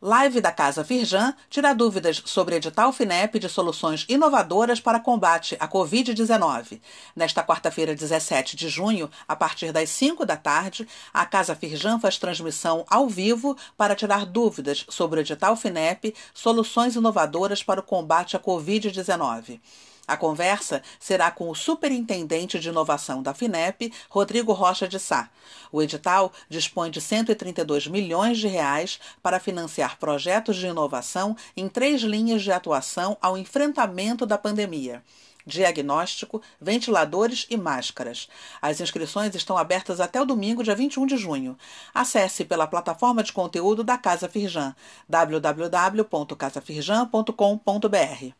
Live da Casa Firjan tira dúvidas sobre edital FINEP de soluções inovadoras para combate à Covid-19. Nesta quarta-feira, 17 de junho, a partir das 5 da tarde, a Casa Firjan faz transmissão ao vivo para tirar dúvidas sobre o edital FINEP, soluções inovadoras para o combate à Covid-19. A conversa será com o superintendente de inovação da FINEP, Rodrigo Rocha de Sá. O edital dispõe de 132 milhões de reais para financiar projetos de inovação em três linhas de atuação ao enfrentamento da pandemia diagnóstico, ventiladores e máscaras. As inscrições estão abertas até o domingo, dia 21 de junho. Acesse pela plataforma de conteúdo da Casa Firjan, www.casafirjan.com.br.